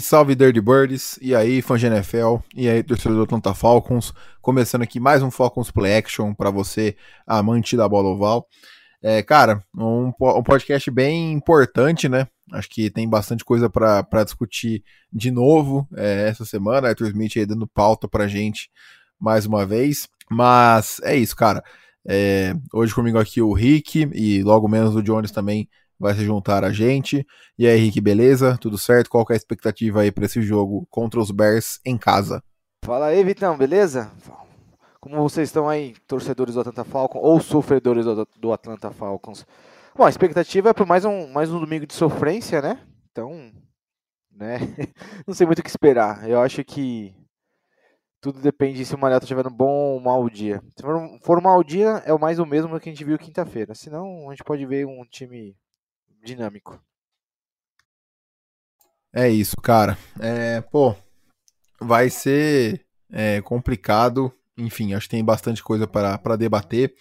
Salve Dirty Birds, e aí fã de NFL, e aí torcedor do Atlanta Falcons, começando aqui mais um Falcons Play Action para você, amante da bola oval. É, cara, um, um, podcast bem importante, né? Acho que tem bastante coisa para discutir de novo é, essa semana. Arthur Smith aí dando pauta pra gente mais uma vez. Mas é isso, cara. É, hoje comigo aqui o Rick e logo menos o Jones também vai se juntar a gente. E aí, Henrique, beleza? Tudo certo? Qual é a expectativa aí para esse jogo contra os Bears em casa? Fala aí, Vitão, beleza? Como vocês estão aí, torcedores do Atlanta Falcons ou sofredores do Atlanta Falcons? Bom, a expectativa é por mais um, mais um domingo de sofrência, né? Então, né? Não sei muito o que esperar. Eu acho que tudo depende se o Malhota tiver um bom ou mau dia. Se for, um mau dia, é mais o mesmo que a gente viu quinta-feira. Senão, a gente pode ver um time dinâmico. É isso, cara. É, pô, vai ser é, complicado. Enfim, acho que tem bastante coisa para debater.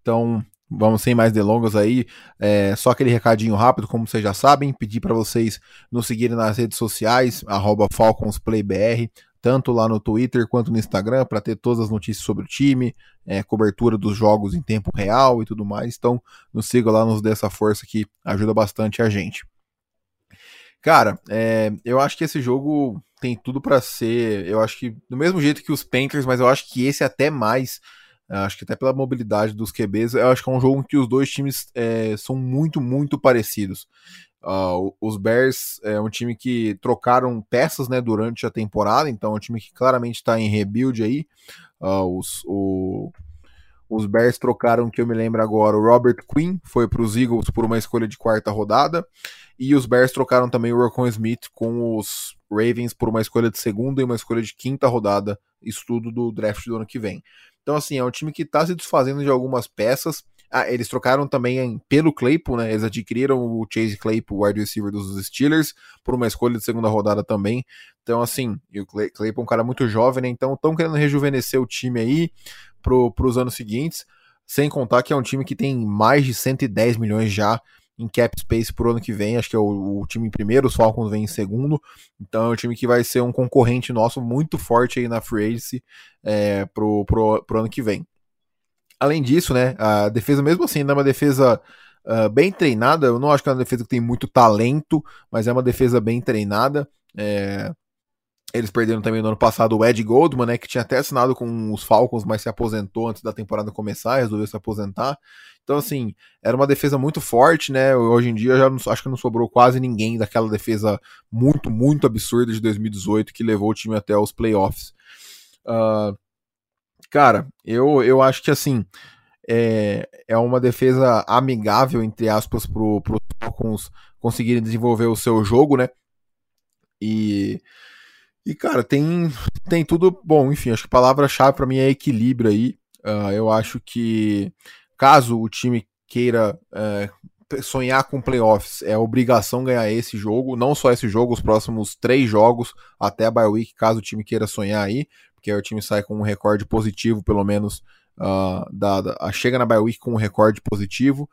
Então, vamos sem mais delongas aí. É, só aquele recadinho rápido, como vocês já sabem, pedir para vocês nos seguirem nas redes sociais, FalconsPlayBR, tanto lá no Twitter quanto no Instagram, para ter todas as notícias sobre o time, é, cobertura dos jogos em tempo real e tudo mais. Então, nos siga lá, nos dê essa força que ajuda bastante a gente. Cara, é, eu acho que esse jogo tem tudo para ser. Eu acho que do mesmo jeito que os Panthers, mas eu acho que esse até mais. Acho que até pela mobilidade dos QBs, eu acho que é um jogo em que os dois times é, são muito, muito parecidos. Uh, os Bears é um time que trocaram peças né, durante a temporada, então é um time que claramente está em rebuild aí. Uh, os, o, os Bears trocaram, que eu me lembro agora, o Robert Quinn foi para os Eagles por uma escolha de quarta rodada, e os Bears trocaram também o Rocon Smith com os Ravens por uma escolha de segunda e uma escolha de quinta rodada, estudo do draft do ano que vem. Então, assim, é um time que está se desfazendo de algumas peças. Ah, eles trocaram também pelo Claypool, né? Eles adquiriram o Chase Claypool, wide receiver dos Steelers, por uma escolha de segunda rodada também. Então, assim, e o Claypool é um cara muito jovem, né? Então, estão querendo rejuvenescer o time aí para os anos seguintes. Sem contar que é um time que tem mais de 110 milhões já em cap space pro ano que vem. Acho que é o, o, time em primeiro, os Falcons vêm em segundo. Então é um time que vai ser um concorrente nosso muito forte aí na free agency é, pro, pro, pro ano que vem. Além disso, né, a defesa, mesmo assim, é uma defesa uh, bem treinada. Eu não acho que é uma defesa que tem muito talento, mas é uma defesa bem treinada. É... Eles perderam também no ano passado o Ed Goldman, né, que tinha até assinado com os Falcons, mas se aposentou antes da temporada começar, resolveu se aposentar. Então, assim, era uma defesa muito forte, né? Hoje em dia já não, acho que não sobrou quase ninguém daquela defesa muito, muito absurda de 2018 que levou o time até os playoffs. Uh, Cara, eu, eu acho que assim é, é uma defesa amigável, entre aspas, pro, pro Falcons conseguirem desenvolver o seu jogo, né? E, e cara, tem, tem tudo bom, enfim, acho que a palavra-chave para mim é equilíbrio aí. Uh, eu acho que caso o time queira uh, sonhar com playoffs, é obrigação ganhar esse jogo, não só esse jogo, os próximos três jogos até a bye week, caso o time queira sonhar aí porque o time sai com um recorde positivo, pelo menos, uh, da, da, chega na bye week com um recorde positivo.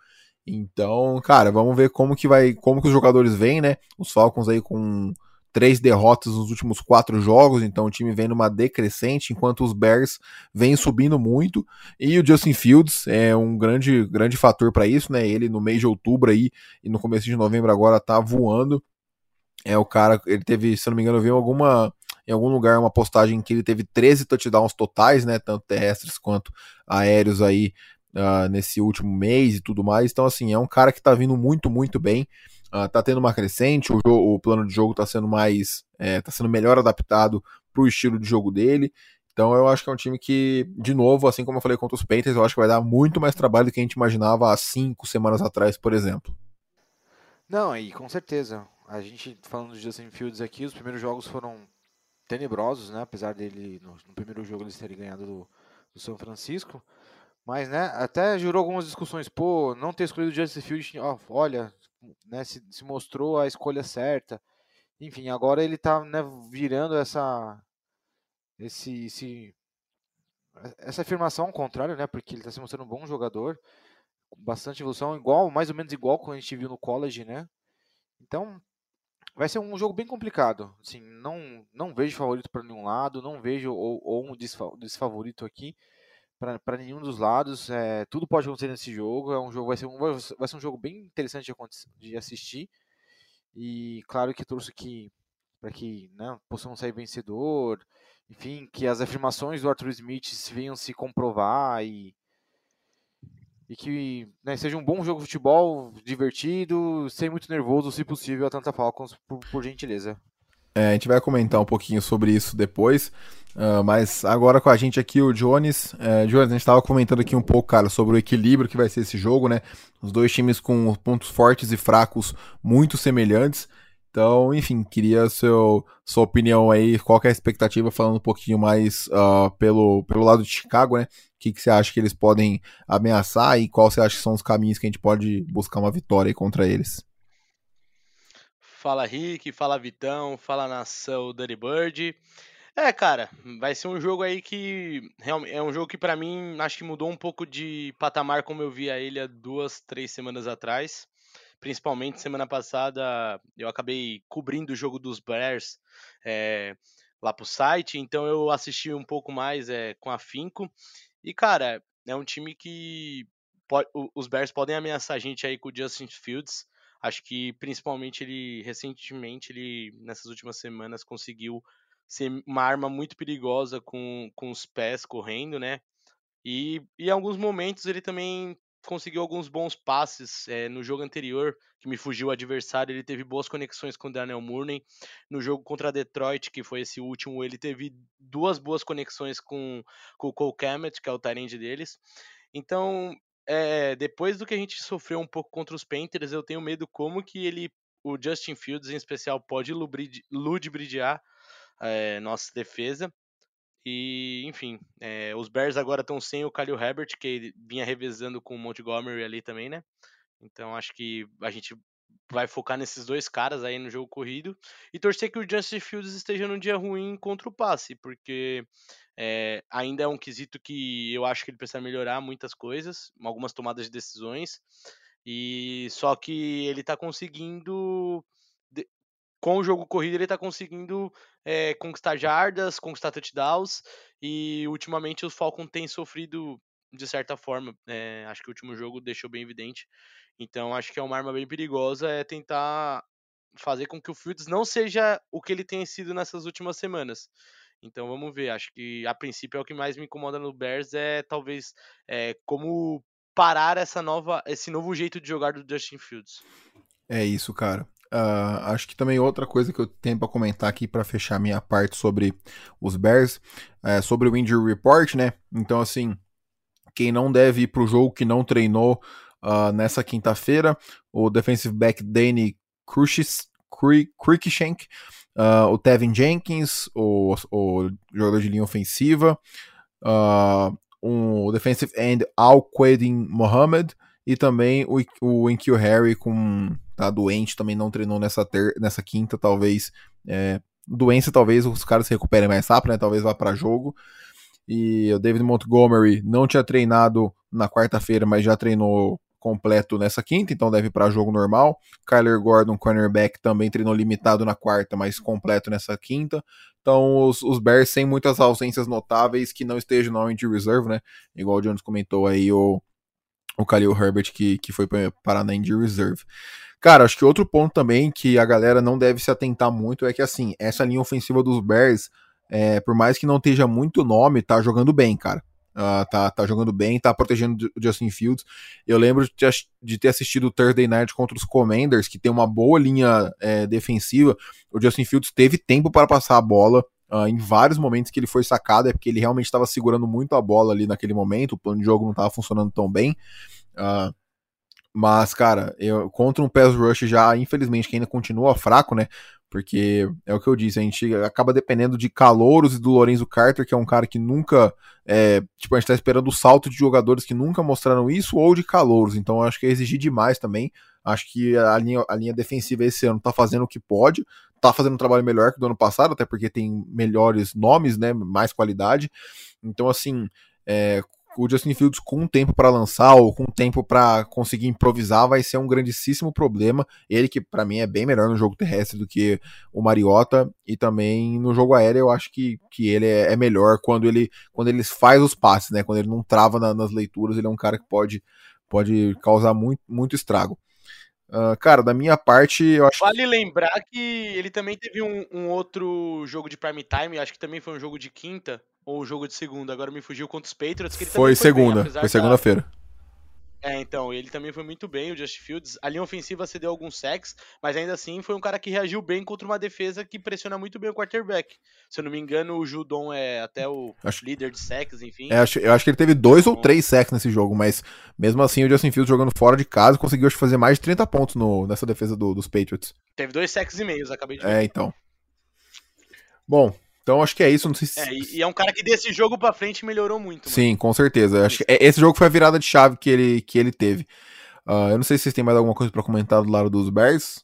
Então, cara, vamos ver como que vai, como que os jogadores vêm, né? Os Falcons aí com três derrotas nos últimos quatro jogos, então o time vem numa decrescente, enquanto os Bears vêm subindo muito, e o Justin Fields é um grande, grande fator para isso, né? Ele no mês de outubro aí e no começo de novembro agora tá voando. É o cara, ele teve, se não me engano, eu vi alguma em algum lugar uma postagem que ele teve 13 touchdowns totais, né, tanto terrestres quanto aéreos aí uh, nesse último mês e tudo mais. Então, assim, é um cara que tá vindo muito, muito bem. Uh, tá tendo uma crescente, o, jogo, o plano de jogo tá sendo mais. É, tá sendo melhor adaptado pro estilo de jogo dele. Então eu acho que é um time que, de novo, assim como eu falei contra os Panthers, eu acho que vai dar muito mais trabalho do que a gente imaginava há cinco semanas atrás, por exemplo. Não, e com certeza. A gente falando de Justin Fields aqui, os primeiros jogos foram tenebrosos, né? Apesar dele, no, no primeiro jogo, eles terem ganhado do, do, São Francisco. Mas, né, até gerou algumas discussões. Pô, não ter escolhido o Justin Fields, ó, olha, né, se, se, mostrou a escolha certa. Enfim, agora ele tá né, virando essa. Esse, esse, essa afirmação ao contrário, né? Porque ele está se mostrando um bom jogador, bastante evolução, igual, mais ou menos igual que a gente viu no college, né? Então, vai ser um jogo bem complicado. Assim, não, não vejo favorito para nenhum lado, não vejo ou, ou um desfavorito aqui para nenhum dos lados. É, tudo pode acontecer nesse jogo. É um jogo vai ser um, vai ser um jogo bem interessante de, de assistir. E claro que trouxe que para que né, possamos sair vencedor, enfim, que as afirmações do Arthur Smith venham se comprovar e e que né, seja um bom jogo de futebol, divertido, sem muito nervoso, se possível, a Tanta Falcons, por, por gentileza. É, a gente vai comentar um pouquinho sobre isso depois, uh, mas agora com a gente aqui o Jones. Uh, Jones, a gente estava comentando aqui um pouco, cara, sobre o equilíbrio que vai ser esse jogo, né? Os dois times com pontos fortes e fracos muito semelhantes. Então, enfim, queria seu, sua opinião aí, qual é a expectativa, falando um pouquinho mais uh, pelo, pelo lado de Chicago, né? O que, que você acha que eles podem ameaçar e qual você acha que são os caminhos que a gente pode buscar uma vitória contra eles? Fala Rick, fala Vitão, fala nação Dirty Bird. É, cara, vai ser um jogo aí que é um jogo que para mim acho que mudou um pouco de patamar como eu via ele há duas, três semanas atrás principalmente semana passada eu acabei cobrindo o jogo dos Bears é, lá pro site, então eu assisti um pouco mais é, com afinco. E, cara, é um time que pode, os Bears podem ameaçar a gente aí com o Justin Fields. Acho que principalmente ele recentemente, ele nessas últimas semanas conseguiu ser uma arma muito perigosa com, com os pés correndo, né? E, e em alguns momentos ele também conseguiu alguns bons passes é, no jogo anterior, que me fugiu o adversário, ele teve boas conexões com o Daniel Mooney. No jogo contra Detroit, que foi esse último, ele teve duas boas conexões com, com o Cole Kamet, que é o tarende deles. Então, é, depois do que a gente sofreu um pouco contra os Panthers, eu tenho medo como que ele, o Justin Fields em especial, pode ludibridiar é, nossa defesa. E, enfim, é, os Bears agora estão sem o Khalil Herbert, que vinha revezando com o Montgomery ali também, né? Então acho que a gente vai focar nesses dois caras aí no jogo corrido e torcer que o Justin Fields esteja num dia ruim contra o passe, porque é, ainda é um quesito que eu acho que ele precisa melhorar muitas coisas, algumas tomadas de decisões, e só que ele está conseguindo com o jogo corrido ele está conseguindo é, conquistar jardas, conquistar touchdowns e ultimamente o Falcon tem sofrido de certa forma. É, acho que o último jogo deixou bem evidente. Então acho que é uma arma bem perigosa é tentar fazer com que o Fields não seja o que ele tem sido nessas últimas semanas. Então vamos ver. Acho que a princípio é o que mais me incomoda no Bears é talvez é, como parar essa nova, esse novo jeito de jogar do Justin Fields. É isso, cara. Uh, acho que também outra coisa que eu tenho para comentar aqui para fechar minha parte sobre os Bears, é sobre o injury report, né? Então, assim, quem não deve ir para o jogo, que não treinou uh, nessa quinta-feira, o defensive back Danny Cruikshank, uh, o Tevin Jenkins, o, o, jogador de linha ofensiva, uh, um, o defensive end Al-Qaedin Mohamed e também o, o Inkyo Harry com tá doente, também não treinou nessa, ter, nessa quinta, talvez. É, doença, talvez os caras se recuperem mais rápido, né? Talvez vá para jogo. E o David Montgomery não tinha treinado na quarta-feira, mas já treinou completo nessa quinta, então deve para jogo normal. Kyler Gordon, cornerback, também treinou limitado na quarta, mas completo nessa quinta. Então os, os Bears sem muitas ausências notáveis que não estejam na de reserve, né? Igual o Jones comentou aí, o, o Khalil Herbert que, que foi parar na injury reserve. Cara, acho que outro ponto também que a galera não deve se atentar muito é que, assim, essa linha ofensiva dos Bears, é, por mais que não esteja muito nome, tá jogando bem, cara. Uh, tá, tá jogando bem, tá protegendo o Justin Fields. Eu lembro de ter, de ter assistido o Thursday Night contra os Commanders, que tem uma boa linha é, defensiva. O Justin Fields teve tempo para passar a bola. Uh, em vários momentos que ele foi sacado, é porque ele realmente estava segurando muito a bola ali naquele momento, o plano de jogo não estava funcionando tão bem. Uh, mas, cara, eu, contra um pass rush já, infelizmente, que ainda continua fraco, né? Porque é o que eu disse, a gente acaba dependendo de calouros e do Lorenzo Carter, que é um cara que nunca. É, tipo, a gente tá esperando o salto de jogadores que nunca mostraram isso, ou de calouros. Então acho que é exigir demais também. Acho que a linha, a linha defensiva esse ano tá fazendo o que pode, tá fazendo um trabalho melhor que do ano passado, até porque tem melhores nomes, né? Mais qualidade. Então, assim, é, o Justin Fields com tempo para lançar ou com tempo para conseguir improvisar vai ser um grandíssimo problema. Ele que para mim é bem melhor no jogo terrestre do que o Mariota e também no jogo aéreo eu acho que, que ele é, é melhor quando ele quando ele faz os passes, né? Quando ele não trava na, nas leituras, ele é um cara que pode pode causar muito, muito estrago. Uh, cara, da minha parte, eu acho Vale lembrar que ele também teve um, um, outro jogo de prime time, acho que também foi um jogo de quinta, ou um jogo de segunda, agora me fugiu contra os Patriots. Que ele foi, foi segunda, bem, foi segunda-feira. É, então, ele também foi muito bem, o Just Fields. A linha ofensiva cedeu alguns sacks, mas ainda assim foi um cara que reagiu bem contra uma defesa que pressiona muito bem o quarterback. Se eu não me engano, o Judon é até o acho... líder de sacks, enfim. É, acho, eu acho que ele teve dois então... ou três sacks nesse jogo, mas mesmo assim o Justin Fields jogando fora de casa conseguiu acho, fazer mais de 30 pontos no, nessa defesa do, dos Patriots. Teve dois sacks e meios, acabei de ver. É, então. Bom, então acho que é isso. Não sei se... É, e é um cara que desse jogo pra frente melhorou muito. Mano. Sim, com certeza. Acho que é, esse jogo foi a virada de chave que ele, que ele teve. Uh, eu não sei se vocês têm mais alguma coisa para comentar do lado dos Bears.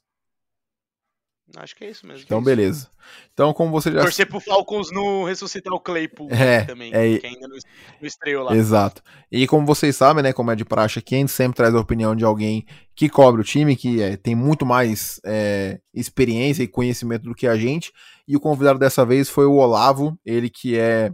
Acho que é isso mesmo. Então, é isso. beleza. Então, como você já. Torcer pro Falcons no ressuscitar o Claypool é, também, é... que ainda não estreou lá. Exato. E como vocês sabem, né, como é de praxe aqui, a gente sempre traz a opinião de alguém que cobre o time, que é, tem muito mais é, experiência e conhecimento do que a gente. E o convidado dessa vez foi o Olavo, ele que é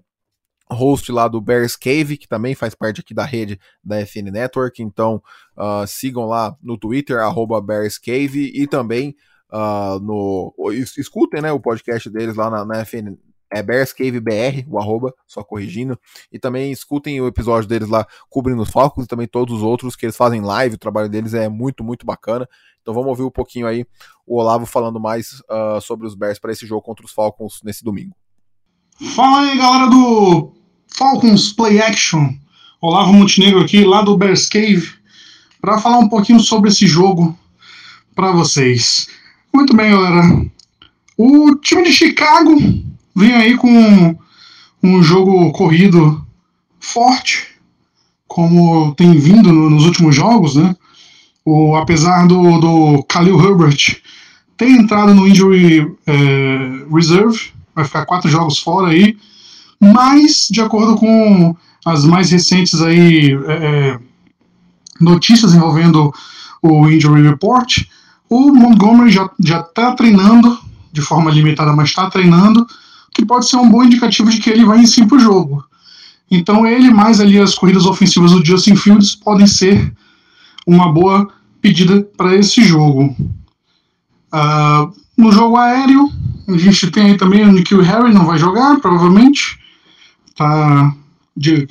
host lá do Bears Cave, que também faz parte aqui da rede da FN Network. Então, uh, sigam lá no Twitter, arroba Bears Cave, e também uh, no. Escutem né, o podcast deles lá na, na FN. É Bears Cave BR, o arroba, só corrigindo. E também escutem o episódio deles lá cobrindo os Falcons e também todos os outros que eles fazem live. O trabalho deles é muito, muito bacana. Então vamos ouvir um pouquinho aí o Olavo falando mais uh, sobre os Bears para esse jogo contra os Falcons nesse domingo. Fala aí, galera do Falcons Play Action. Olavo Montenegro aqui, lá do Bears Cave, para falar um pouquinho sobre esse jogo para vocês. Muito bem, galera. O time de Chicago vem aí com um jogo corrido forte, como tem vindo no, nos últimos jogos, né? O, apesar do, do Khalil Herbert ter entrado no injury é, reserve, vai ficar quatro jogos fora aí, mas de acordo com as mais recentes aí é, notícias envolvendo o injury report, o Montgomery já está treinando, de forma limitada, mas está treinando, que pode ser um bom indicativo de que ele vai em si para o jogo. Então ele, mais ali as corridas ofensivas do Justin Fields, podem ser uma boa pedida para esse jogo. Uh, no jogo aéreo, a gente tem aí também o Nikhil Harry, não vai jogar, provavelmente. Tá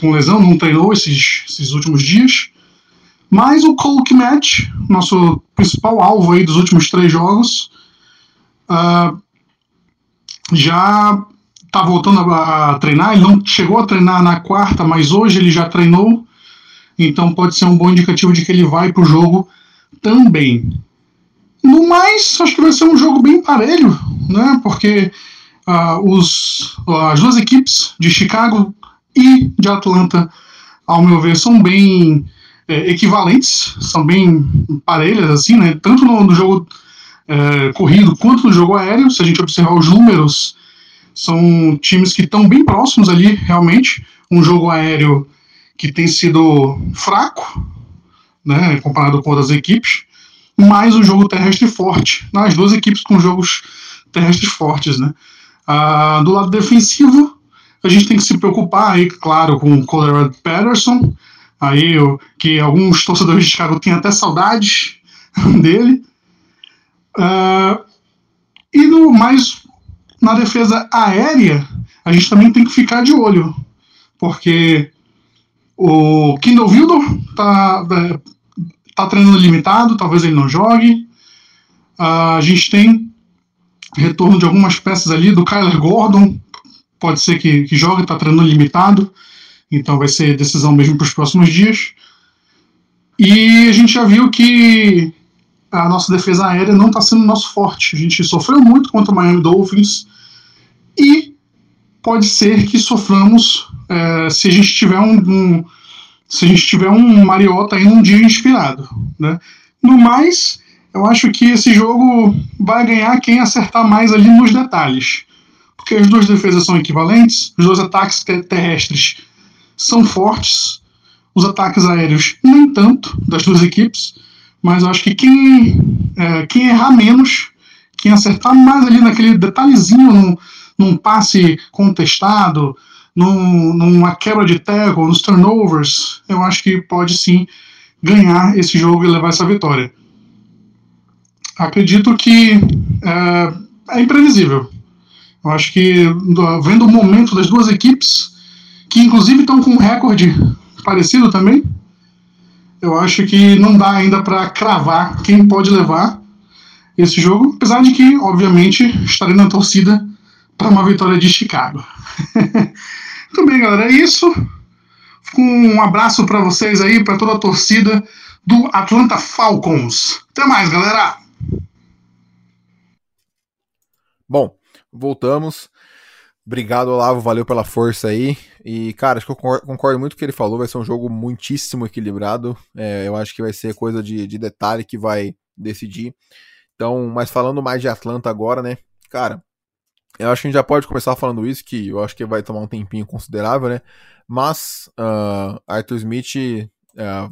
com lesão, não treinou esses, esses últimos dias. Mas o Cole Kmet, nosso principal alvo aí dos últimos três jogos, uh, já está voltando a, a, treinar. Ele não chegou a treinar na quarta, mas hoje ele já treinou. Então pode ser um bom indicativo de que ele vai para o jogo também. No mais, acho que vai ser um jogo bem parelho, né? Porque uh, os, as duas equipes de Chicago e de Atlanta, ao meu ver, são bem é, equivalentes, são bem parelhas, assim, né? Tanto no, no jogo é, corrido quanto no jogo aéreo. Se a gente observar os números, são times que estão bem próximos ali, realmente. Um jogo aéreo que tem sido fraco, né, comparado com outras equipes, mas um jogo terrestre forte. Nas duas equipes com jogos terrestres fortes, né. Ah, do lado defensivo, a gente tem que se preocupar aí, claro, com o Colorado Patterson, aí que alguns torcedores de Chicago têm até saudades dele. Uh, e no mais na defesa aérea, a gente também tem que ficar de olho, porque o Kindle Wildor tá, é, tá treinando limitado, talvez ele não jogue. Uh, a gente tem retorno de algumas peças ali do Kyler Gordon, pode ser que, que jogue, está treinando limitado. Então vai ser decisão mesmo para os próximos dias. E a gente já viu que a nossa defesa aérea não está sendo nosso forte. A gente sofreu muito contra o Miami Dolphins e pode ser que soframos é, se a gente tiver um, um, se a gente tiver um Mariota aí num dia inspirado, né? No mais, eu acho que esse jogo vai ganhar quem acertar mais ali nos detalhes, porque as duas defesas são equivalentes, os dois ataques terrestres são fortes. os ataques aéreos nem tanto das duas equipes, mas eu acho que quem, é, quem errar menos, quem acertar mais ali naquele detalhezinho, num, num passe contestado, num, numa quebra de tackle, nos turnovers, eu acho que pode sim ganhar esse jogo e levar essa vitória. Acredito que é, é imprevisível. Eu acho que, vendo o momento das duas equipes, que inclusive estão com um recorde parecido também, eu acho que não dá ainda para cravar quem pode levar esse jogo, apesar de que, obviamente, estarei na torcida para uma vitória de Chicago. Muito bem, galera, é isso. Um abraço para vocês aí, para toda a torcida do Atlanta Falcons. Até mais, galera! Bom, voltamos. Obrigado, Olavo, valeu pela força aí. E, cara, acho que eu concordo muito com o que ele falou. Vai ser um jogo muitíssimo equilibrado. É, eu acho que vai ser coisa de, de detalhe que vai decidir. Então, mas falando mais de Atlanta agora, né? Cara, eu acho que a gente já pode começar falando isso, que eu acho que vai tomar um tempinho considerável, né? Mas uh, Arthur Smith uh,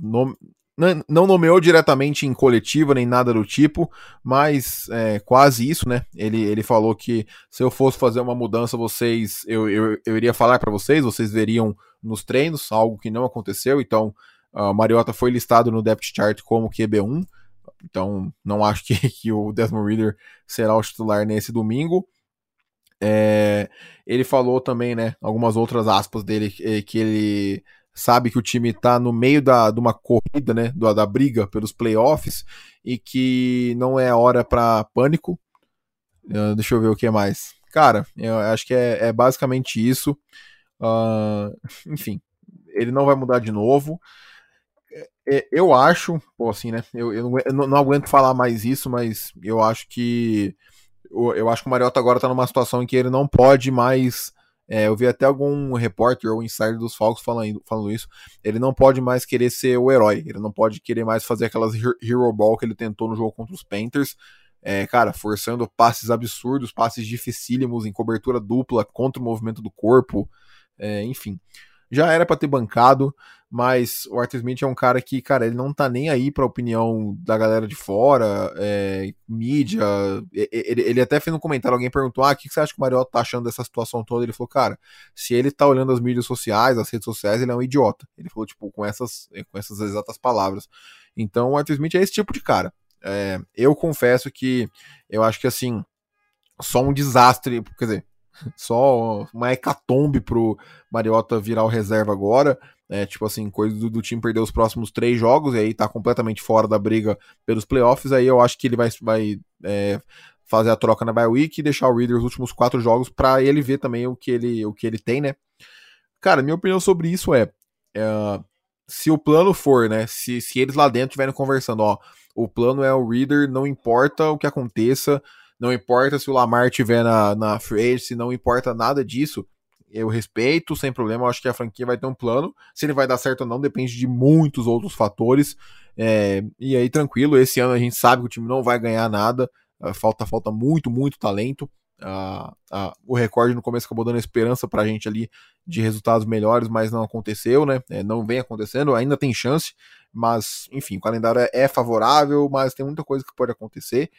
não nomeou diretamente em coletiva nem nada do tipo, mas é, quase isso, né? Ele, ele falou que se eu fosse fazer uma mudança, vocês eu, eu, eu iria falar para vocês, vocês veriam nos treinos, algo que não aconteceu. Então, uh, Mariota foi listado no depth chart como QB1. Então, não acho que, que o Desmond Reader será o titular nesse domingo. É, ele falou também, né, algumas outras aspas dele, que, que ele sabe que o time está no meio da, de uma corrida, né, da, da briga pelos playoffs e que não é hora para pânico. Uh, deixa eu ver o que mais. Cara, eu acho que é, é basicamente isso. Uh, enfim, ele não vai mudar de novo. É, é, eu acho, pô, assim, né? Eu, eu, não, eu, não, aguento falar mais isso, mas eu acho que. Eu, acho que o Mariota agora tá numa situação em que ele não pode mais é, eu vi até algum repórter ou insider dos Falcons falando, falando isso. Ele não pode mais querer ser o herói. Ele não pode querer mais fazer aquelas hero ball que ele tentou no jogo contra os Panthers. É, cara, forçando passes absurdos, passes dificílimos em cobertura dupla contra o movimento do corpo. É, enfim, já era para ter bancado. Mas o Arthur Smith é um cara que, cara, ele não tá nem aí pra opinião da galera de fora, é, mídia. Ele, ele, até fez um comentário, alguém perguntou: ah, o que você acha que o Mariota tá achando dessa situação toda? Ele falou, cara, se ele tá olhando as mídias sociais, as redes sociais, ele é um idiota. Ele falou, tipo, com essas, com essas exatas palavras. Então o Arthur Smith é esse tipo de cara. É, eu confesso que eu acho que assim, só um desastre, quer dizer, só uma hecatombe pro Mariota virar o reserva agora. É, tipo assim, coisa do, do, time perder os próximos três jogos e aí tá completamente fora da briga pelos playoffs. Aí eu acho que ele vai, vai é, fazer a troca na bye week e deixar o Reader os últimos quatro jogos para ele ver também o que ele, o que ele tem, né? Cara, minha opinião sobre isso é, é se o plano for, né? Se, se eles lá dentro estiverem conversando, ó, o plano é o Reader, não importa o que aconteça, não importa se o Lamar estiver na, na free se não importa nada disso eu respeito, sem problema. Eu acho que a franquia vai ter um plano. Se ele vai dar certo ou não, depende de muitos outros fatores. É, e aí, tranquilo. Esse ano a gente sabe que o time não vai ganhar nada. Uh, falta, falta muito, muito talento. Uh, uh, o recorde no começo acabou dando esperança pra gente ali de resultados melhores, mas não aconteceu, né? É, não vem acontecendo, ainda tem chance, mas enfim, o calendário é, é favorável, mas tem muita coisa que pode acontecer.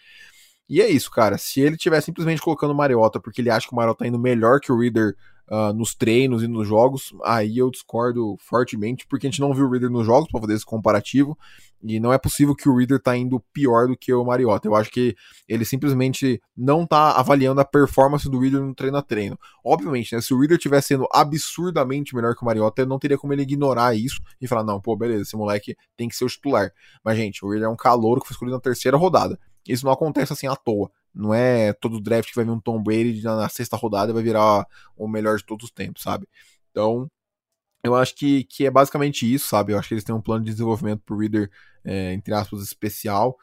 E é isso, cara. Se ele tiver simplesmente colocando o Mariota porque ele acha que o Mariota tá indo melhor que o Reader uh, nos treinos e nos jogos, aí eu discordo fortemente, porque a gente não viu o Reader nos jogos para fazer esse comparativo, e não é possível que o Reader tá indo pior do que o Mariota. Eu acho que ele simplesmente não tá avaliando a performance do Reader no treino a treino. Obviamente, né, se o Reader tivesse sendo absurdamente melhor que o Mariota, não teria como ele ignorar isso e falar, não, pô, beleza, esse moleque tem que ser o titular. Mas, gente, o Reader é um calouro que foi escolhido na terceira rodada. Isso não acontece assim à toa. Não é todo draft que vai vir um Tom Brady na sexta rodada e vai virar o melhor de todos os tempos, sabe? Então, eu acho que, que é basicamente isso, sabe? Eu acho que eles têm um plano de desenvolvimento pro Reader, é, entre aspas, especial.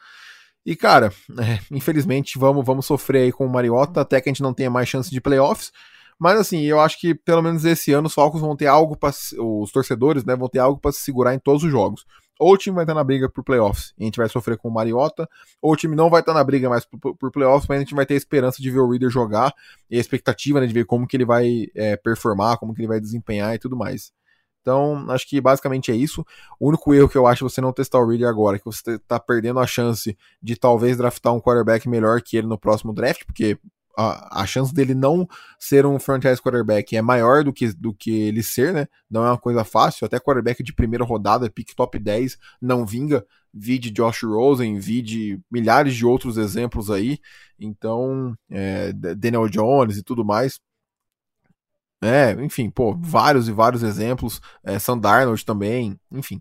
E, cara, é, infelizmente vamos, vamos sofrer aí com o Mariota até que a gente não tenha mais chance de playoffs. Mas assim, eu acho que pelo menos esse ano os Falcons vão ter algo para os torcedores, né, vão ter algo para se segurar em todos os jogos ou o time vai estar na briga por playoffs e a gente vai sofrer com o Mariota, ou o time não vai estar na briga mais por, por playoffs, mas a gente vai ter a esperança de ver o Reader jogar e a expectativa né, de ver como que ele vai é, performar, como que ele vai desempenhar e tudo mais. Então, acho que basicamente é isso. O único erro que eu acho é você não testar o Reader agora, que você tá perdendo a chance de talvez draftar um quarterback melhor que ele no próximo draft, porque a, a chance dele não ser um franchise quarterback é maior do que, do que ele ser, né? Não é uma coisa fácil. Até quarterback de primeira rodada, pick top 10, não vinga. Vi de Josh Rosen, vi de milhares de outros exemplos aí. Então, é, Daniel Jones e tudo mais. É, enfim, pô, vários e vários exemplos. É, Sam Darnold também, enfim.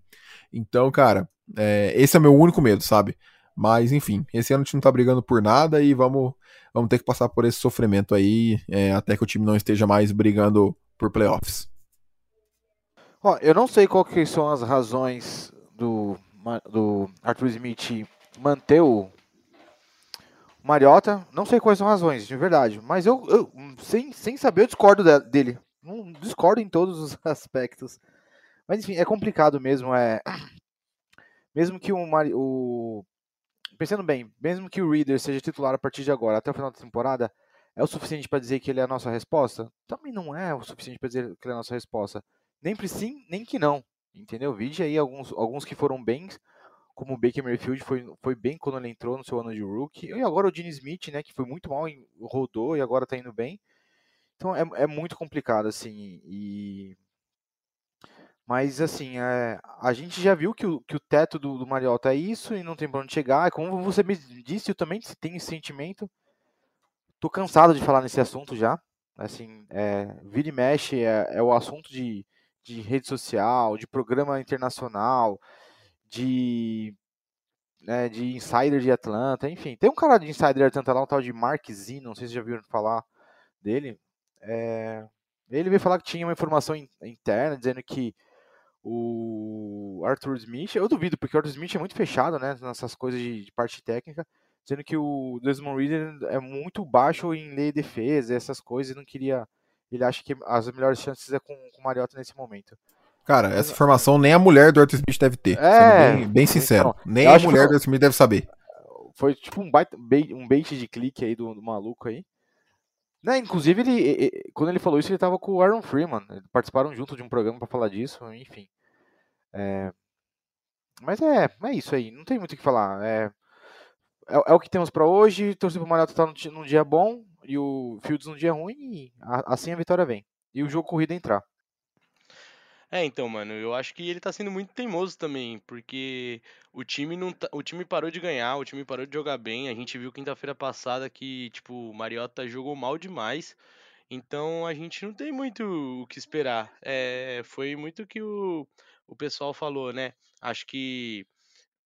Então, cara, é, esse é meu único medo, sabe? Mas, enfim, esse ano a gente não tá brigando por nada e vamos, vamos ter que passar por esse sofrimento aí é, até que o time não esteja mais brigando por playoffs. Ó, eu não sei que são as razões do, do Arthur Smith manter o Mariota, não sei quais são as razões, de verdade, mas eu, eu sem, sem saber, eu discordo dele. Não discordo em todos os aspectos. Mas enfim, é complicado mesmo, é mesmo que o, o pensando bem, mesmo que o Reader seja titular a partir de agora, até o final da temporada, é o suficiente para dizer que ele é a nossa resposta? Também não é o suficiente para dizer que ele é a nossa resposta. Nem que sim, nem que não. Entendeu? Vide aí alguns, alguns que foram bem, como o Baker Mayfield foi, foi bem quando ele entrou no seu ano de rookie. E agora o Gene Smith, né, que foi muito mal, rodou e agora está indo bem. Então é, é muito complicado, assim. E mas, assim, é, a gente já viu que o, que o teto do, do Mariota é isso e não tem pra onde chegar. Como você me disse, eu também tenho esse sentimento. Tô cansado de falar nesse assunto já. Assim, é, vira e mexe é, é o assunto de, de rede social, de programa internacional, de, né, de insider de Atlanta, enfim. Tem um cara de insider de Atlanta lá, um tal de Mark Z, não sei se já viram falar dele. É, ele veio falar que tinha uma informação interna dizendo que o Arthur Smith, eu duvido, porque o Arthur Smith é muito fechado, né, nessas coisas de, de parte técnica, dizendo que o Desmond Reader é muito baixo em lei de defesa, essas coisas, e não queria, ele acha que as melhores chances é com, com o Mariota nesse momento. Cara, essa informação nem a mulher do Arthur Smith deve ter, é, bem, bem, sincero, então, nem a mulher do Arthur Smith deve saber. Foi tipo um, baita, um bait de clique aí do, do maluco aí. Né, inclusive, ele, quando ele falou isso, ele estava com o Aaron Freeman. Participaram junto de um programa para falar disso, enfim. É, mas é, é isso aí, não tem muito o que falar. É, é, é o que temos para hoje. Torcer pro Mariota tá num, dia bom e o Fields num dia ruim e a, assim a vitória vem. E o jogo corrido entrar. É, então, mano, eu acho que ele tá sendo muito teimoso também, porque o time não tá, o time parou de ganhar, o time parou de jogar bem. A gente viu quinta-feira passada que, tipo, o Mariota jogou mal demais. Então a gente não tem muito o que esperar. É, foi muito que o, o pessoal falou, né? Acho que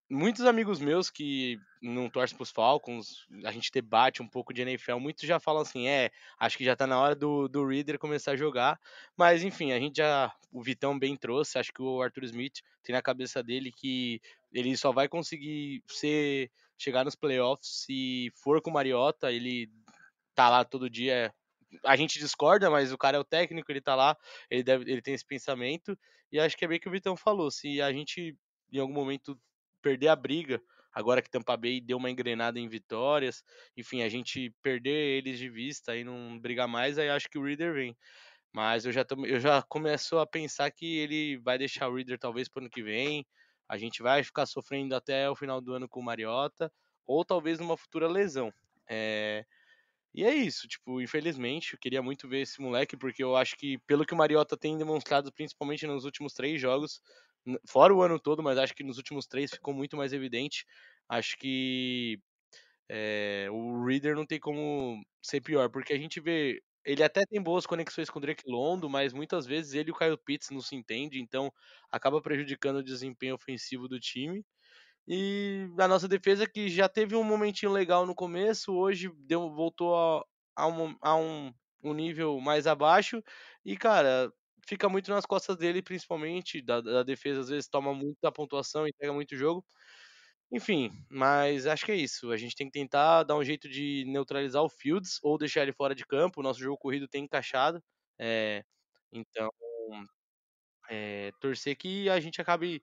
muitos amigos meus que não torcem pros Falcons, a gente debate um pouco de NFL, muitos já falam assim, é, acho que já tá na hora do, do Reader começar a jogar, mas enfim, a gente já, o Vitão bem trouxe, acho que o Arthur Smith tem na cabeça dele que ele só vai conseguir ser, chegar nos playoffs se for com o Mariota, ele tá lá todo dia a gente discorda, mas o cara é o técnico, ele tá lá, ele, deve, ele tem esse pensamento, e acho que é bem que o Vitão falou, se a gente em algum momento perder a briga, agora que Tampa Bay deu uma engrenada em vitórias, enfim, a gente perder eles de vista e não brigar mais, aí acho que o Reader vem. Mas eu já, tô, eu já começo a pensar que ele vai deixar o Reader talvez para ano que vem. A gente vai ficar sofrendo até o final do ano com o Mariota, ou talvez numa futura lesão. É, e é isso, tipo, infelizmente, eu queria muito ver esse moleque, porque eu acho que, pelo que o Mariota tem demonstrado, principalmente nos últimos três jogos, fora o ano todo, mas acho que nos últimos três ficou muito mais evidente. Acho que é, o Reader não tem como ser pior, porque a gente vê. Ele até tem boas conexões com o Drake Londo, mas muitas vezes ele e o Kyle Pitts não se entendem, então acaba prejudicando o desempenho ofensivo do time. E a nossa defesa, que já teve um momentinho legal no começo, hoje deu, voltou a, a, um, a um, um nível mais abaixo. E, cara, fica muito nas costas dele, principalmente. Da, da defesa, às vezes toma muita pontuação e pega muito jogo. Enfim, mas acho que é isso. A gente tem que tentar dar um jeito de neutralizar o Fields ou deixar ele fora de campo. O nosso jogo corrido tem encaixado. É, então, é, torcer que a gente acabe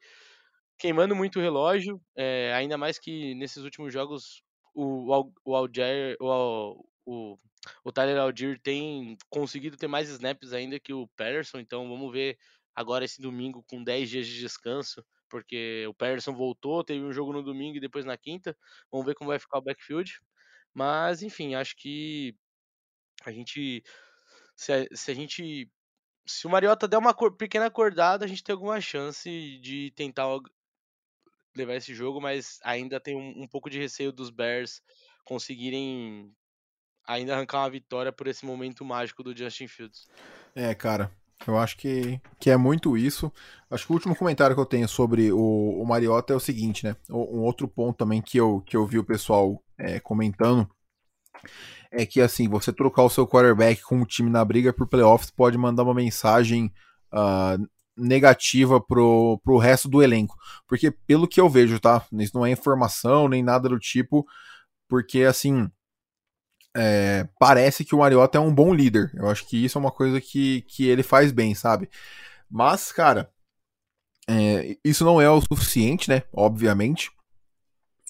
queimando muito o relógio, é, ainda mais que nesses últimos jogos o, o, Algier, o, o, o Tyler Algier tem conseguido ter mais snaps ainda que o Patterson, então vamos ver agora esse domingo com 10 dias de descanso, porque o Patterson voltou, teve um jogo no domingo e depois na quinta. Vamos ver como vai ficar o backfield. Mas, enfim, acho que a gente. Se a, se a gente. Se o Mariota der uma pequena acordada, a gente tem alguma chance de tentar levar esse jogo, mas ainda tem um, um pouco de receio dos Bears conseguirem ainda arrancar uma vitória por esse momento mágico do Justin Fields. É, cara, eu acho que, que é muito isso. Acho que o último comentário que eu tenho sobre o, o Mariota é o seguinte, né? Um outro ponto também que eu, que eu vi o pessoal é, comentando é que, assim, você trocar o seu quarterback com o time na briga por playoffs pode mandar uma mensagem uh, negativa pro, pro resto do elenco. Porque, pelo que eu vejo, tá? Isso não é informação nem nada do tipo, porque, assim, é, parece que o Mariota é um bom líder. Eu acho que isso é uma coisa que, que ele faz bem, sabe? Mas, cara, é, isso não é o suficiente, né? Obviamente.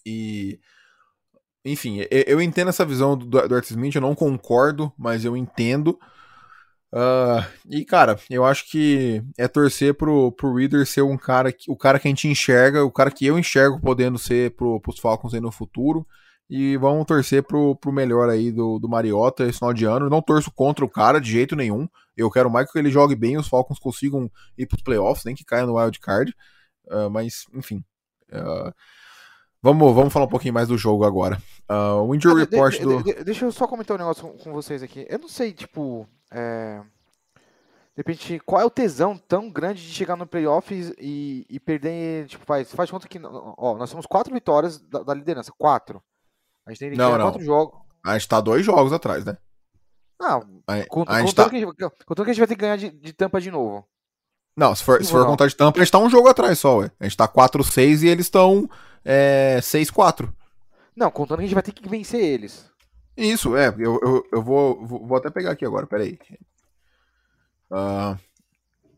E. Enfim, eu entendo essa visão do, do Arthur Smith, eu não concordo, mas eu entendo. Uh, e, cara, eu acho que é torcer pro, pro Reader ser um cara, o cara que a gente enxerga, o cara que eu enxergo podendo ser pro, pros Falcons aí no futuro. E vamos torcer pro, pro melhor aí do, do Mariota esse final de ano. Não torço contra o cara de jeito nenhum. Eu quero mais que ele jogue bem os Falcons consigam ir pros playoffs, nem que caia no wild card. Uh, mas, enfim. Uh, vamos, vamos falar um pouquinho mais do jogo agora. Uh, o injury report de, do. De, de, deixa eu só comentar um negócio com, com vocês aqui. Eu não sei, tipo. É... De repente, qual é o tesão tão grande de chegar no playoffs e, e perder. Tipo, faz, faz conta que. Ó, nós temos quatro vitórias da, da liderança. Quatro. A gente tem que não, não. quatro jogos. A gente tá dois jogos atrás, né? Não, a, conto, a gente tá... que, a gente, contando que a gente vai ter que ganhar de, de tampa de novo. Não, se for, se for contar de tampa, a gente tá um jogo atrás só, ué. A gente tá 4-6 e eles estão é, 6-4. Não, contando que a gente vai ter que vencer eles. Isso, é. Eu, eu, eu vou, vou até pegar aqui agora, peraí. Uh,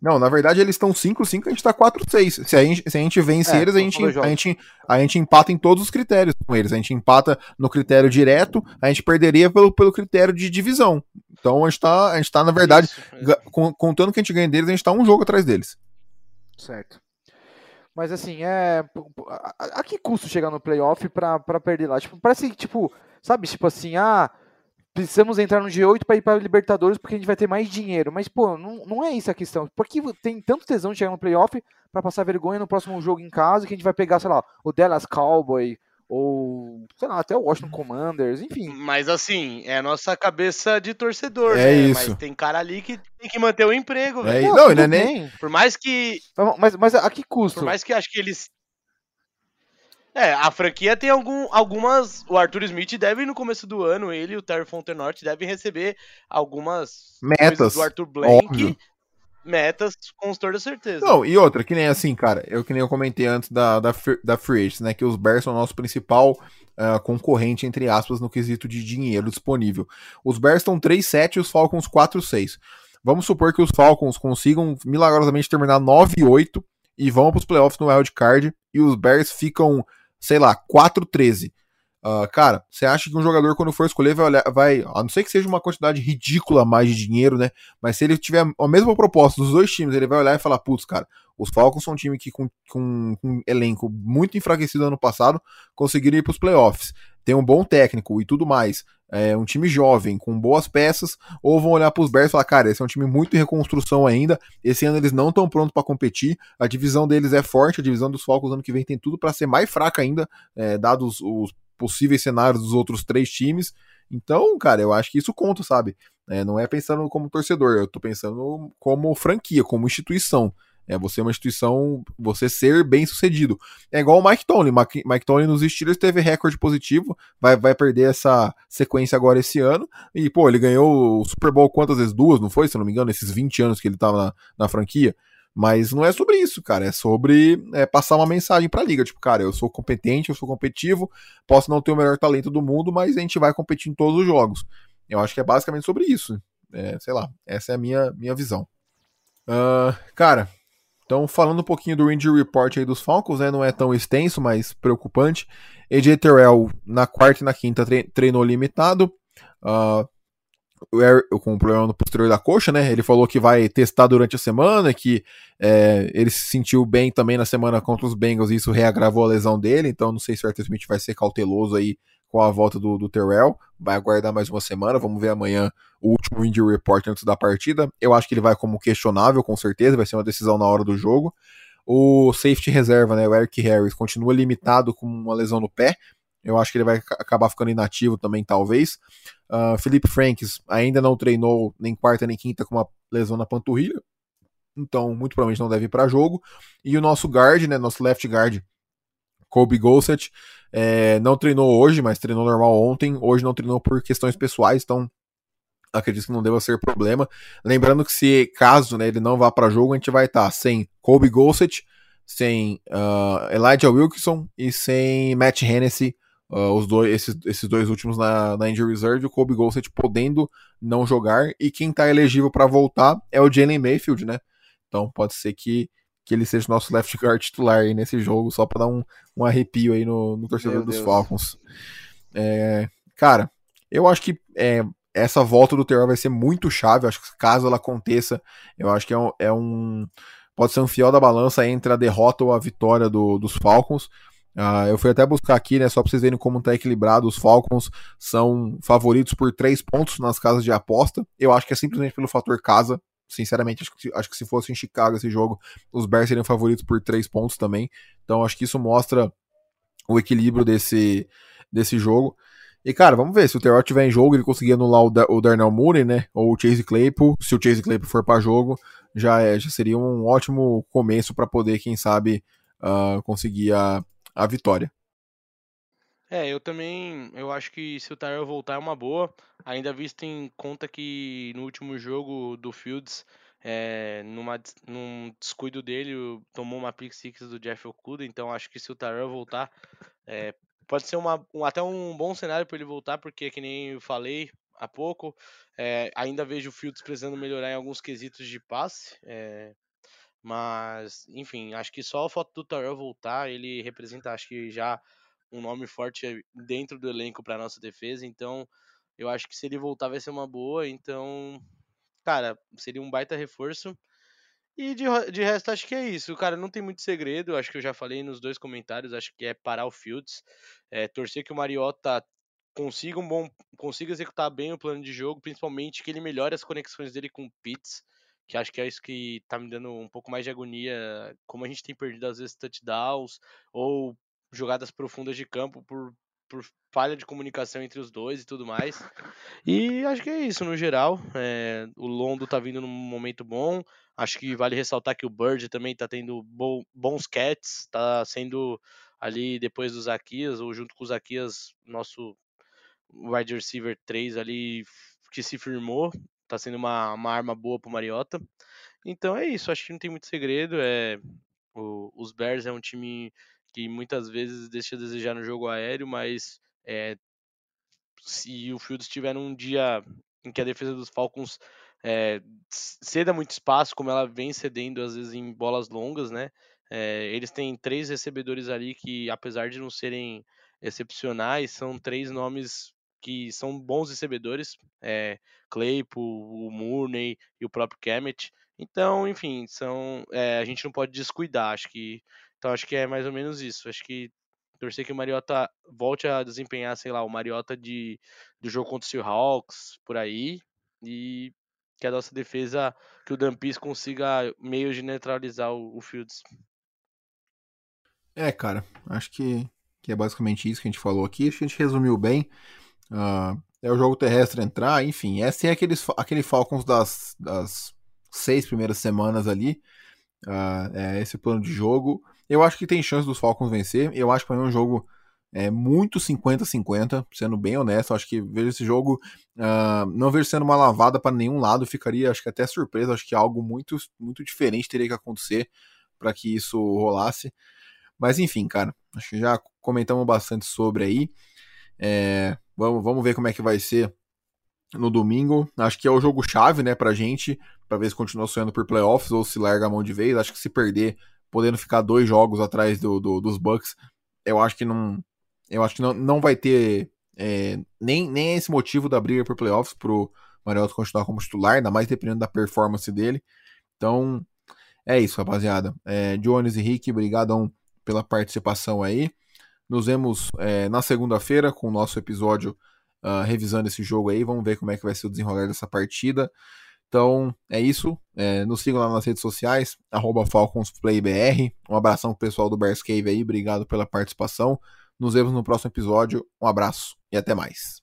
não, na verdade eles estão 5-5, a gente tá 4-6. Se a gente, se a gente vence é, eles, a gente, a, gente, a gente empata em todos os critérios com eles. A gente empata no critério direto, a gente perderia pelo, pelo critério de divisão. Então a gente tá, a gente tá na verdade, Isso, contando que a gente ganha deles, a gente tá um jogo atrás deles. Certo. Mas assim, é. A, a que custo chegar no playoff pra, pra perder lá? Tipo, parece que, tipo, sabe, tipo assim, ah precisamos entrar no G8 para ir para Libertadores porque a gente vai ter mais dinheiro. Mas, pô, não, não é isso a questão. Por que tem tanto tesão de chegar no playoff para passar vergonha no próximo jogo em casa que a gente vai pegar, sei lá, o Dallas Cowboy ou, sei lá, até o Washington Commanders, enfim. Mas assim, é a nossa cabeça de torcedor, é né? Isso. Mas tem cara ali que tem que manter o emprego, é velho. Não, não, é nem... Por mais que... Mas, mas a que custo? Por mais que acho que eles é, a franquia tem algum, algumas. O Arthur Smith deve, no começo do ano, ele e o Terry Fontenot devem receber algumas metas do Arthur Blank. Óbvio. Metas com toda certeza. Não, e outra, que nem assim, cara, eu que nem eu comentei antes da, da, da Free Agents, né? Que os Bears são o nosso principal uh, concorrente, entre aspas, no quesito de dinheiro disponível. Os Bears estão 3-7 e os Falcons 4-6. Vamos supor que os Falcons consigam milagrosamente terminar 9-8 e vão para os playoffs no wild card e os Bears ficam sei lá, 4-13. Uh, ah, cara, você acha que um jogador, quando for escolher, vai olhar, vai, a não ser que seja uma quantidade ridícula mais de dinheiro, né? Mas se ele tiver a mesma proposta dos dois times, ele vai olhar e falar: putz, cara, os Falcons são um time que, com, com, com um elenco muito enfraquecido ano passado, conseguiram ir para os playoffs. Tem um bom técnico e tudo mais. É um time jovem, com boas peças, ou vão olhar para os Bears e falar: cara, esse é um time muito em reconstrução ainda. Esse ano eles não estão prontos para competir. A divisão deles é forte, a divisão dos Falcons ano que vem tem tudo para ser mais fraca ainda, é, dados os possíveis cenários dos outros três times. Então, cara, eu acho que isso conta, sabe? É, não é pensando como torcedor, eu tô pensando como franquia, como instituição. É você é uma instituição, você ser bem sucedido. É igual o Mike Tony. Mike, Mike Tony nos Steelers teve recorde positivo, vai, vai perder essa sequência agora esse ano. E, pô, ele ganhou o Super Bowl quantas vezes? Duas, não foi? Se não me engano, esses 20 anos que ele tava na, na franquia. Mas não é sobre isso, cara. É sobre é, passar uma mensagem pra liga. Tipo, cara, eu sou competente, eu sou competitivo, posso não ter o melhor talento do mundo, mas a gente vai competir em todos os jogos. Eu acho que é basicamente sobre isso. É, sei lá, essa é a minha, minha visão. Uh, cara, então, falando um pouquinho do injury report aí dos Falcons, né, não é tão extenso, mas preocupante. AJ Terrell na quarta e na quinta treinou limitado. Uh, com um problema no posterior da coxa, né? Ele falou que vai testar durante a semana, que é, ele se sentiu bem também na semana contra os Bengals e isso reagravou a lesão dele, então não sei se o Arthur Smith vai ser cauteloso aí com a volta do, do Terrell, vai aguardar mais uma semana, vamos ver amanhã o último injury report antes da partida. Eu acho que ele vai como questionável, com certeza, vai ser uma decisão na hora do jogo. O safety reserva, né, o Eric Harris, continua limitado com uma lesão no pé, eu acho que ele vai acabar ficando inativo também, talvez. Uh, Felipe Franks ainda não treinou nem quarta nem quinta com uma lesão na panturrilha. Então, muito provavelmente não deve ir para jogo. E o nosso guard, né, nosso left guard, Kobe Gossett, é, não treinou hoje, mas treinou normal ontem. Hoje não treinou por questões pessoais, então acredito que não deva ser problema. Lembrando que se caso né, ele não vá para jogo, a gente vai estar tá sem Kobe Gossett, sem uh, Elijah Wilkinson e sem Matt Hennessy uh, os dois, esses, esses dois últimos na, na injury reserve, o Kobe Gossett podendo não jogar, e quem está elegível para voltar é o Jalen Mayfield, né? Então pode ser que, que ele seja o nosso left guard titular aí nesse jogo, só para dar um, um arrepio aí no, no torcedor Meu dos Deus. Falcons. É, cara, eu acho que é, essa volta do Terrell vai ser muito chave. Eu acho que caso ela aconteça, eu acho que é um, é um, pode ser um fiel da balança entre a derrota ou a vitória do, dos Falcons. Uh, eu fui até buscar aqui, né, só para vocês verem como está equilibrado. Os Falcons são favoritos por três pontos nas casas de aposta. Eu acho que é simplesmente pelo fator casa. Sinceramente, acho que, acho que se fosse em Chicago esse jogo, os Bears seriam favoritos por três pontos também. Então acho que isso mostra o equilíbrio desse, desse jogo. E, cara, vamos ver. Se o Terrell tiver em jogo, ele conseguir anular o, da o Darnell Mooney, né? Ou o Chase Claypool. Se o Chase Claypool for para jogo, já, é, já seria um ótimo começo para poder, quem sabe, uh, conseguir a, a vitória. É, eu também, eu acho que se o Tyrell voltar é uma boa, ainda visto em conta que no último jogo do Fields, é, numa, num descuido dele, tomou uma pick six do Jeff Okuda, então acho que se o Tyrell voltar, é, pode ser uma, um, até um bom cenário para ele voltar, porque que nem eu falei há pouco, é, ainda vejo o Fields precisando melhorar em alguns quesitos de passe, mas, enfim, acho que só o fato do Terrell voltar, ele representa, acho que já um nome forte dentro do elenco para nossa defesa. Então, eu acho que se ele voltar vai ser uma boa. Então, cara, seria um baita reforço. E de, de resto, acho que é isso. Cara, não tem muito segredo. Acho que eu já falei nos dois comentários. Acho que é parar o Fields. É, torcer que o Mariota consiga um bom consiga executar bem o plano de jogo, principalmente que ele melhore as conexões dele com o Pitts que acho que é isso que tá me dando um pouco mais de agonia, como a gente tem perdido às vezes touchdowns ou jogadas profundas de campo por, por falha de comunicação entre os dois e tudo mais. E acho que é isso no geral. É, o Londo tá vindo num momento bom. Acho que vale ressaltar que o Bird também tá tendo bo bons cats, tá sendo ali depois do Zaquias, ou junto com o Zaquias, nosso wide receiver 3 ali que se firmou tá sendo uma, uma arma boa pro Mariota. Então é isso, acho que não tem muito segredo. É, o, os Bears é um time que muitas vezes deixa a desejar no jogo aéreo, mas é, se o Fields tiver um dia em que a defesa dos Falcons é, ceda muito espaço, como ela vem cedendo às vezes em bolas longas, né? É, eles têm três recebedores ali que, apesar de não serem excepcionais, são três nomes que são bons recebedores, é, Claypool, o Mooney e o próprio Kemet. Então, enfim, são, é, a gente não pode descuidar. Acho que, então acho que é mais ou menos isso. Acho que torcer que o Mariota volte a desempenhar, sei lá, o Mariota de, do jogo contra o Seahawks, por aí, e que a nossa defesa, que o Dampis consiga meio de neutralizar o, o Fields. É, cara, acho que, que é basicamente isso que a gente falou aqui. Acho que a gente resumiu bem. Uh, é o jogo terrestre entrar, enfim, é sim aqueles, aquele Falcons das, das seis primeiras semanas ali. Uh, é esse plano de jogo. Eu acho que tem chance dos Falcons vencer. Eu acho que foi um jogo é, muito 50-50, sendo bem honesto. Acho que vejo esse jogo, uh, não vejo sendo uma lavada para nenhum lado. Ficaria, acho que até surpresa. Acho que algo muito, muito diferente teria que acontecer para que isso rolasse. Mas enfim, cara, acho que já comentamos bastante sobre aí. É, vamos, vamos ver como é que vai ser no domingo. Acho que é o jogo chave, né, pra gente, pra ver se continua sonhando por playoffs ou se larga a mão de vez. Acho que se perder, podendo ficar dois jogos atrás do, do dos Bucks, eu acho que não. Eu acho que não, não vai ter é, nem, nem esse motivo da briga por playoffs pro, Mariota continuar como titular, ainda mais dependendo da performance dele. Então, é isso, rapaziada. É, Jones e Rick, obrigadão pela participação aí. Nos vemos é, na segunda-feira com o nosso episódio uh, revisando esse jogo aí. Vamos ver como é que vai ser o desenrolar dessa partida. Então é isso. É, nos sigam lá nas redes sociais, FalconsPlayBR. Um abração pro pessoal do Bears Cave aí. Obrigado pela participação. Nos vemos no próximo episódio. Um abraço e até mais.